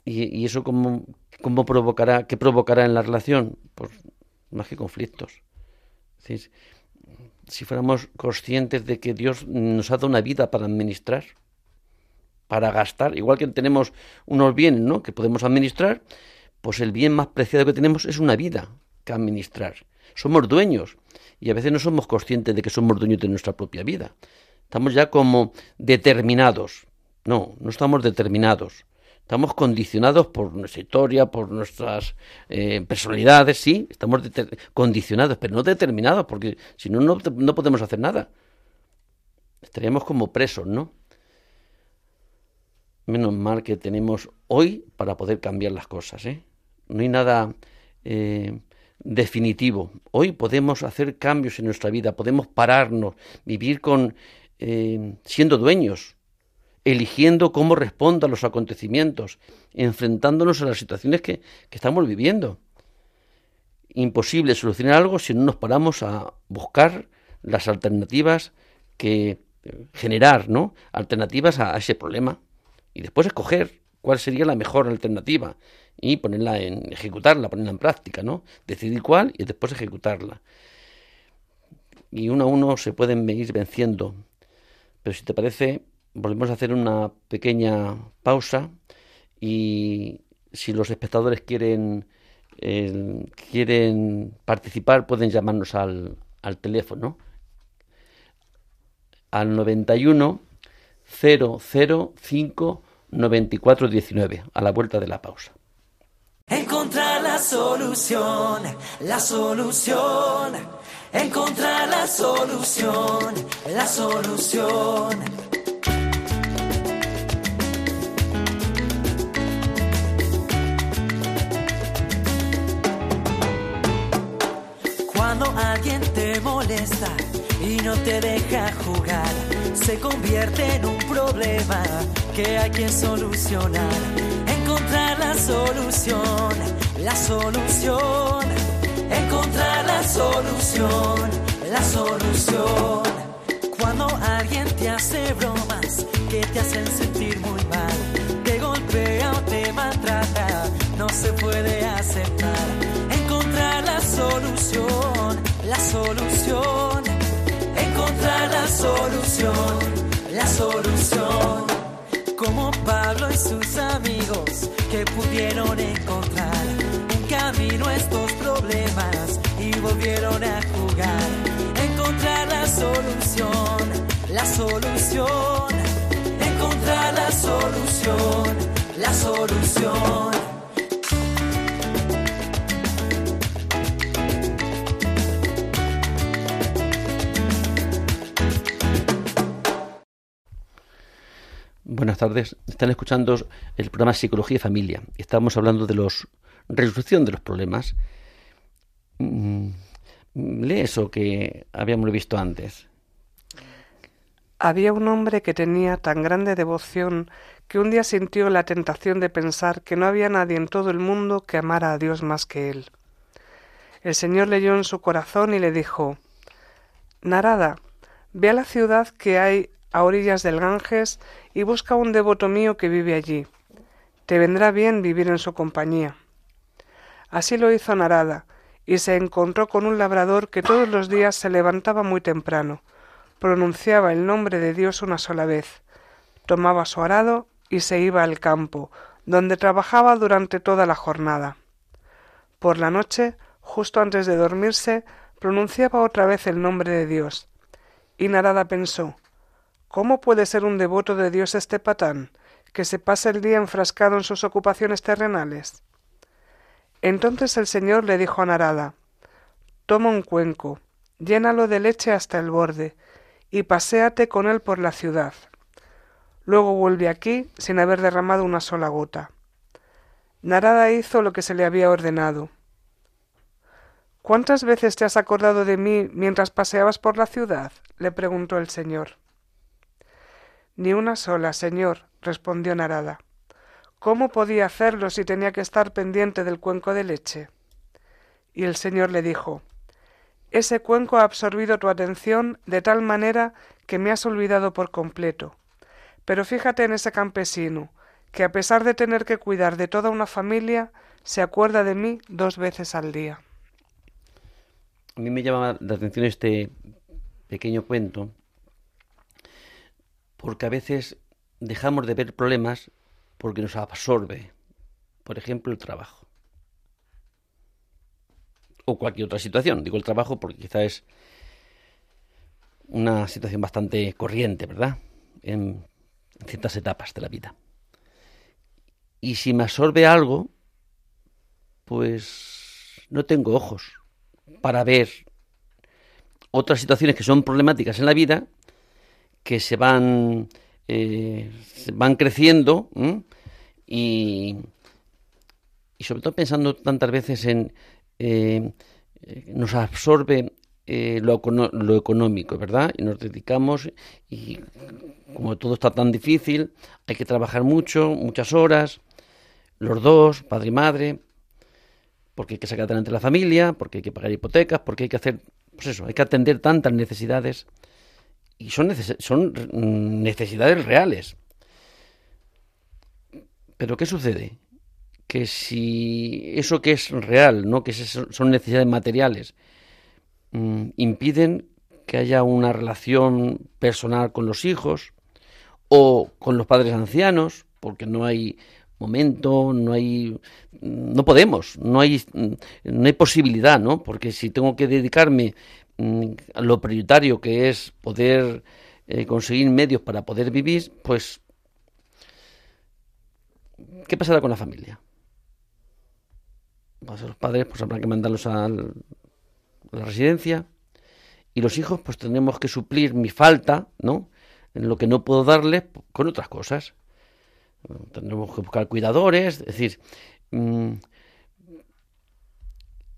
Y, eso cómo, cómo, provocará, qué provocará en la relación, pues más que conflictos. si fuéramos conscientes de que Dios nos ha dado una vida para administrar, para gastar, igual que tenemos unos bienes, ¿no? Que podemos administrar, pues el bien más preciado que tenemos es una vida que administrar. Somos dueños y a veces no somos conscientes de que somos dueños de nuestra propia vida. Estamos ya como determinados. No, no estamos determinados. Estamos condicionados por nuestra historia, por nuestras eh, personalidades, sí, estamos condicionados, pero no determinados, porque si no, no podemos hacer nada. Estaríamos como presos, ¿no? Menos mal que tenemos hoy para poder cambiar las cosas, ¿eh? No hay nada eh, definitivo. Hoy podemos hacer cambios en nuestra vida, podemos pararnos, vivir con eh, siendo dueños, eligiendo cómo respondo a los acontecimientos, enfrentándonos a las situaciones que, estamos viviendo. Imposible solucionar algo si no nos paramos a buscar las alternativas que eh, generar, ¿no? Alternativas a ese problema y después escoger cuál sería la mejor alternativa y ponerla en ejecutarla, ponerla en práctica, ¿no? Decidir cuál y después ejecutarla. Y uno a uno se pueden ir venciendo. Pero si te parece, volvemos a hacer una pequeña pausa y si los espectadores quieren quieren participar pueden llamarnos al, al teléfono al 91 005 9419 a la vuelta de la pausa. Encontrar la solución, la solución. Encontrar la solución, la solución. Cuando alguien te molesta y no te deja jugar, se convierte en un problema que hay que solucionar. Encontrar la solución, la solución. Encontrar la solución, la solución. Cuando alguien te hace bromas que te hacen sentir muy mal, te golpea o te maltrata, no se puede aceptar. Encontrar la solución, solución. Encontrar la solución, la solución como Pablo y sus amigos que pudieron encontrar un camino a estos problemas y volvieron a jugar, encontrar la solución, la solución, encontrar la solución, la solución. Buenas tardes. Están escuchando el programa Psicología y Familia. Estamos hablando de los resolución de los problemas. Mm, lee eso que habíamos visto antes. Había un hombre que tenía tan grande devoción que un día sintió la tentación de pensar que no había nadie en todo el mundo que amara a Dios más que él. El Señor leyó en su corazón y le dijo Narada, ve a la ciudad que hay a orillas del Ganges y busca un devoto mío que vive allí. Te vendrá bien vivir en su compañía. Así lo hizo Narada, y se encontró con un labrador que todos los días se levantaba muy temprano, pronunciaba el nombre de Dios una sola vez, tomaba su arado y se iba al campo, donde trabajaba durante toda la jornada. Por la noche, justo antes de dormirse, pronunciaba otra vez el nombre de Dios. Y Narada pensó ¿Cómo puede ser un devoto de Dios este patán, que se pasa el día enfrascado en sus ocupaciones terrenales? Entonces el Señor le dijo a Narada, Toma un cuenco, llénalo de leche hasta el borde, y paséate con él por la ciudad. Luego vuelve aquí sin haber derramado una sola gota. Narada hizo lo que se le había ordenado. ¿Cuántas veces te has acordado de mí mientras paseabas por la ciudad? le preguntó el Señor. Ni una sola, Señor, respondió Narada. ¿Cómo podía hacerlo si tenía que estar pendiente del cuenco de leche? Y el Señor le dijo Ese cuenco ha absorbido tu atención de tal manera que me has olvidado por completo. Pero fíjate en ese campesino, que a pesar de tener que cuidar de toda una familia, se acuerda de mí dos veces al día. A mí me llama la atención este pequeño cuento porque a veces dejamos de ver problemas porque nos absorbe, por ejemplo, el trabajo. O cualquier otra situación. Digo el trabajo porque quizá es una situación bastante corriente, ¿verdad? En ciertas etapas de la vida. Y si me absorbe algo, pues no tengo ojos para ver otras situaciones que son problemáticas en la vida, que se van, eh, van creciendo y, y, sobre todo pensando tantas veces en... Eh, nos absorbe eh, lo, lo, económico, ¿verdad? Y nos dedicamos y como todo está tan difícil, hay que trabajar mucho, muchas horas, los dos, padre y madre, porque hay que sacar adelante la familia, porque hay que pagar hipotecas, porque hay que hacer, pues eso, hay que atender tantas necesidades. Y son, son necesidades reales. Pero ¿qué sucede? Que si eso que es real, ¿no? que son necesidades materiales, mmm, impiden que haya una relación personal con los hijos o con los padres ancianos, porque no hay momento, no hay, no podemos, no hay, no hay posibilidad, ¿no? Porque si tengo que dedicarme mm, lo prioritario que es poder eh, conseguir medios para poder vivir, pues, ¿qué pasará con la familia? Pues los padres, pues habrá que mandarlos a la residencia y los hijos, pues tendremos que suplir mi falta, ¿no? En lo que no puedo darles con otras cosas tendremos que buscar cuidadores, es decir, mm,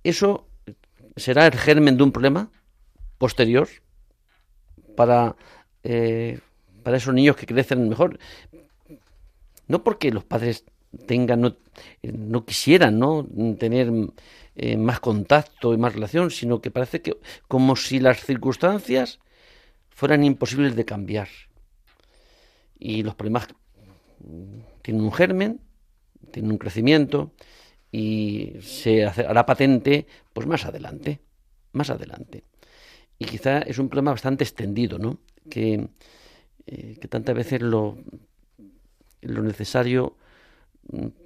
eso será el germen de un problema posterior para, eh, para esos niños que crecen mejor. No porque los padres tengan, no, no quisieran ¿no? tener eh, más contacto y más relación, sino que parece que como si las circunstancias fueran imposibles de cambiar. Y los problemas tiene un germen, tiene un crecimiento y se hará patente pues más adelante, más adelante. Y quizá es un problema bastante extendido, ¿no? Que, eh, que tantas veces lo, lo necesario,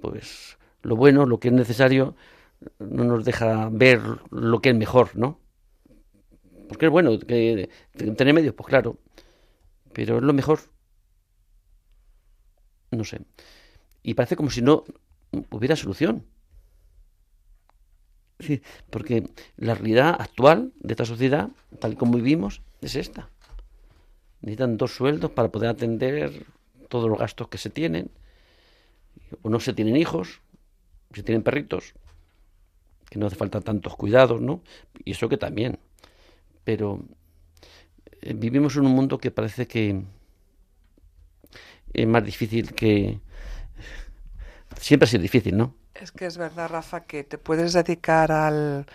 pues lo bueno, lo que es necesario, no nos deja ver lo que es mejor, ¿no? Porque es bueno que tener medios, pues claro, pero es lo mejor no sé. Y parece como si no hubiera solución. Porque la realidad actual de esta sociedad, tal como vivimos, es esta. Necesitan dos sueldos para poder atender todos los gastos que se tienen. O no se tienen hijos, se tienen perritos, que no hace falta tantos cuidados, ¿no? Y eso que también. Pero eh, vivimos en un mundo que parece que, es más difícil que... Siempre ha sido difícil, ¿no? Es que es verdad, Rafa, que te puedes dedicar al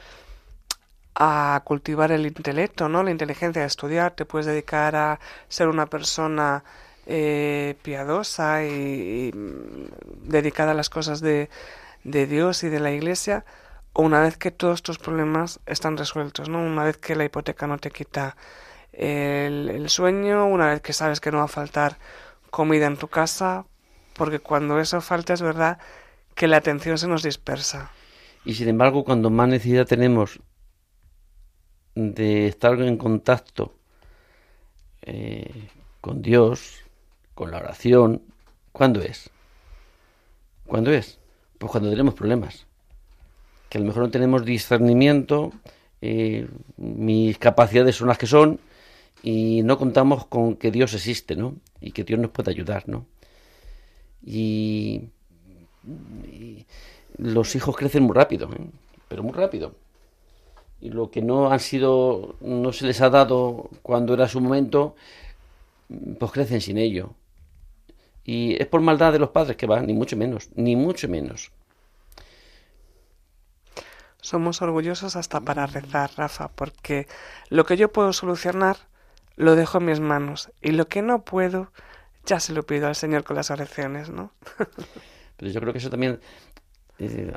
a cultivar el intelecto, ¿no? La inteligencia, a estudiar, te puedes dedicar a ser una persona eh, piadosa y, y, dedicada a las cosas de, de Dios y de la Iglesia, o una vez que todos tus problemas están resueltos, ¿no? Una vez que la hipoteca no te quita el, el sueño, una vez que sabes que no va a faltar comida en tu casa, porque cuando eso falta es verdad que la atención se nos dispersa. Y sin embargo, cuando más necesidad tenemos de estar en contacto eh, con Dios, con la oración. ¿Cuándo es? ¿Cuándo es? Pues cuando tenemos problemas. Que a lo mejor no tenemos discernimiento, eh, mis capacidades son las que son y no contamos con que Dios existe, ¿no? Y que Dios nos puede ayudar, ¿no? Y, y los hijos crecen muy rápido, ¿eh? pero muy rápido. Y lo que no han sido, no se les ha dado cuando era su momento, pues crecen sin ello. Y es por maldad de los padres que van, ni mucho menos, ni mucho menos. Somos orgullosos hasta para rezar, Rafa, porque lo que yo puedo solucionar lo dejo en mis manos y lo que no puedo ya se lo pido al Señor con las oraciones, ¿no? Pero yo creo que eso también eh,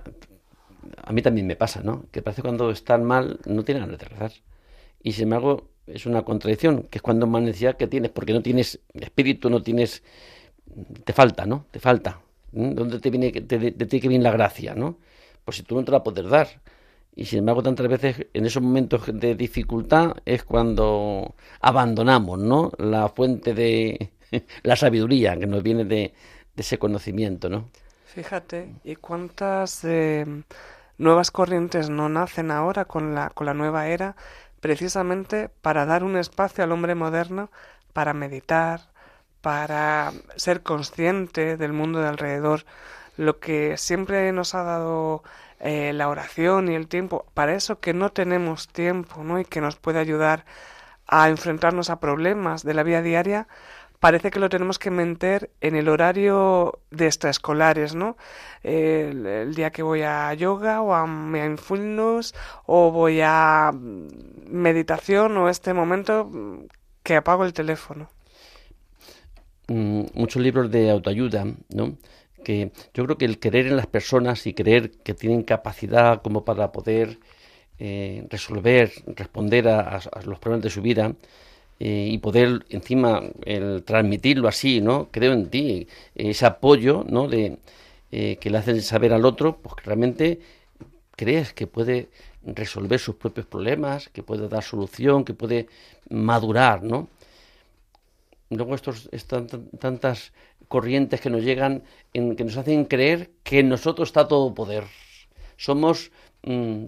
a mí también me pasa, ¿no? Que parece cuando están mal no tienen ganas de rezar. Y sin embargo es una contradicción, que es cuando más necesidad que tienes, porque no tienes espíritu, no tienes... Te falta, ¿no? Te falta. ¿Dónde te viene, te, te, te tiene que venir la gracia, ¿no? Pues si tú no te la puedes dar. Y sin embargo, tantas veces en esos momentos de dificultad es cuando abandonamos, ¿no? La fuente de la sabiduría que nos viene de, de ese conocimiento, ¿no? Fíjate, ¿y cuántas eh, nuevas corrientes no nacen ahora con la, con la nueva era precisamente para dar un espacio al hombre moderno para meditar, para ser consciente del mundo de alrededor, lo que siempre nos ha dado eh, la oración y el tiempo, para eso que no tenemos tiempo, ¿no? Y que nos puede ayudar a enfrentarnos a problemas de la vida diaria, parece que lo tenemos que meter en el horario de extraescolares, ¿no? El, día que voy a yoga o a mindfulness o voy a meditación o este momento que apago el teléfono. Mm, muchos libros de autoayuda, ¿no? Que yo creo que el creer en las personas y creer que tienen capacidad como para poder eh, resolver, responder a los problemas de su vida, eh, y poder encima el transmitirlo así, ¿no? Creo en ti, ese apoyo, ¿no? De, eh, que le hacen saber al otro, pues que realmente crees que puede resolver sus propios problemas, que puede dar solución, que puede madurar, ¿no? Luego estos, estas tantas corrientes que nos llegan, en, que nos hacen creer que en nosotros está todo poder. Somos mmm,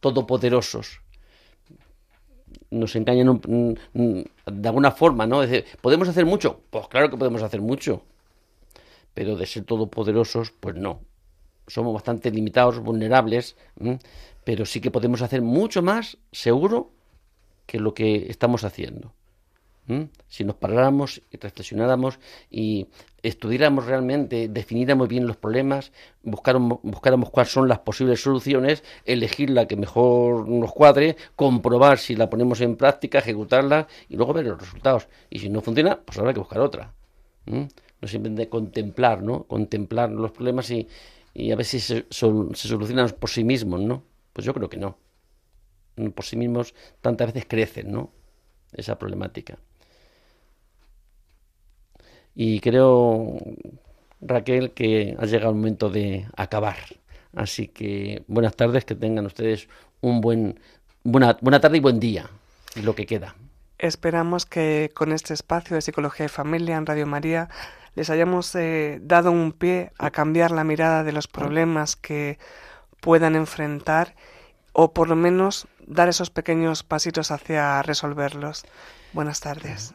todopoderosos nos engañan de alguna forma, ¿no? Decir, ¿podemos hacer mucho? Pues claro que podemos hacer mucho, pero de ser todopoderosos, pues no. Somos bastante limitados, vulnerables, pero sí que podemos hacer mucho más, seguro, que lo que estamos haciendo. Si nos paráramos y reflexionáramos y estudiáramos realmente, definiéramos bien los problemas, buscáramos, buscáramos cuáles son las posibles soluciones, elegir la que mejor nos cuadre, comprobar si la ponemos en práctica, ejecutarla y luego ver los resultados. Y si no funciona, pues habrá que buscar otra. ¿Mm? No simplemente contemplar, ¿no? Contemplar los problemas y, a ver si se, se solucionan por sí mismos, ¿no? Pues yo creo que no. Por sí mismos tantas veces crecen, ¿no? Esa problemática. Y creo, Raquel, que ha llegado el momento de acabar. Así que buenas tardes, que tengan ustedes un buen buena, buena tarde y buen día, lo que queda. Esperamos que con este espacio de Psicología y Familia en Radio María les hayamos eh, dado un pie a cambiar la mirada de los problemas que puedan enfrentar o por lo menos dar esos pequeños pasitos hacia resolverlos. Buenas tardes.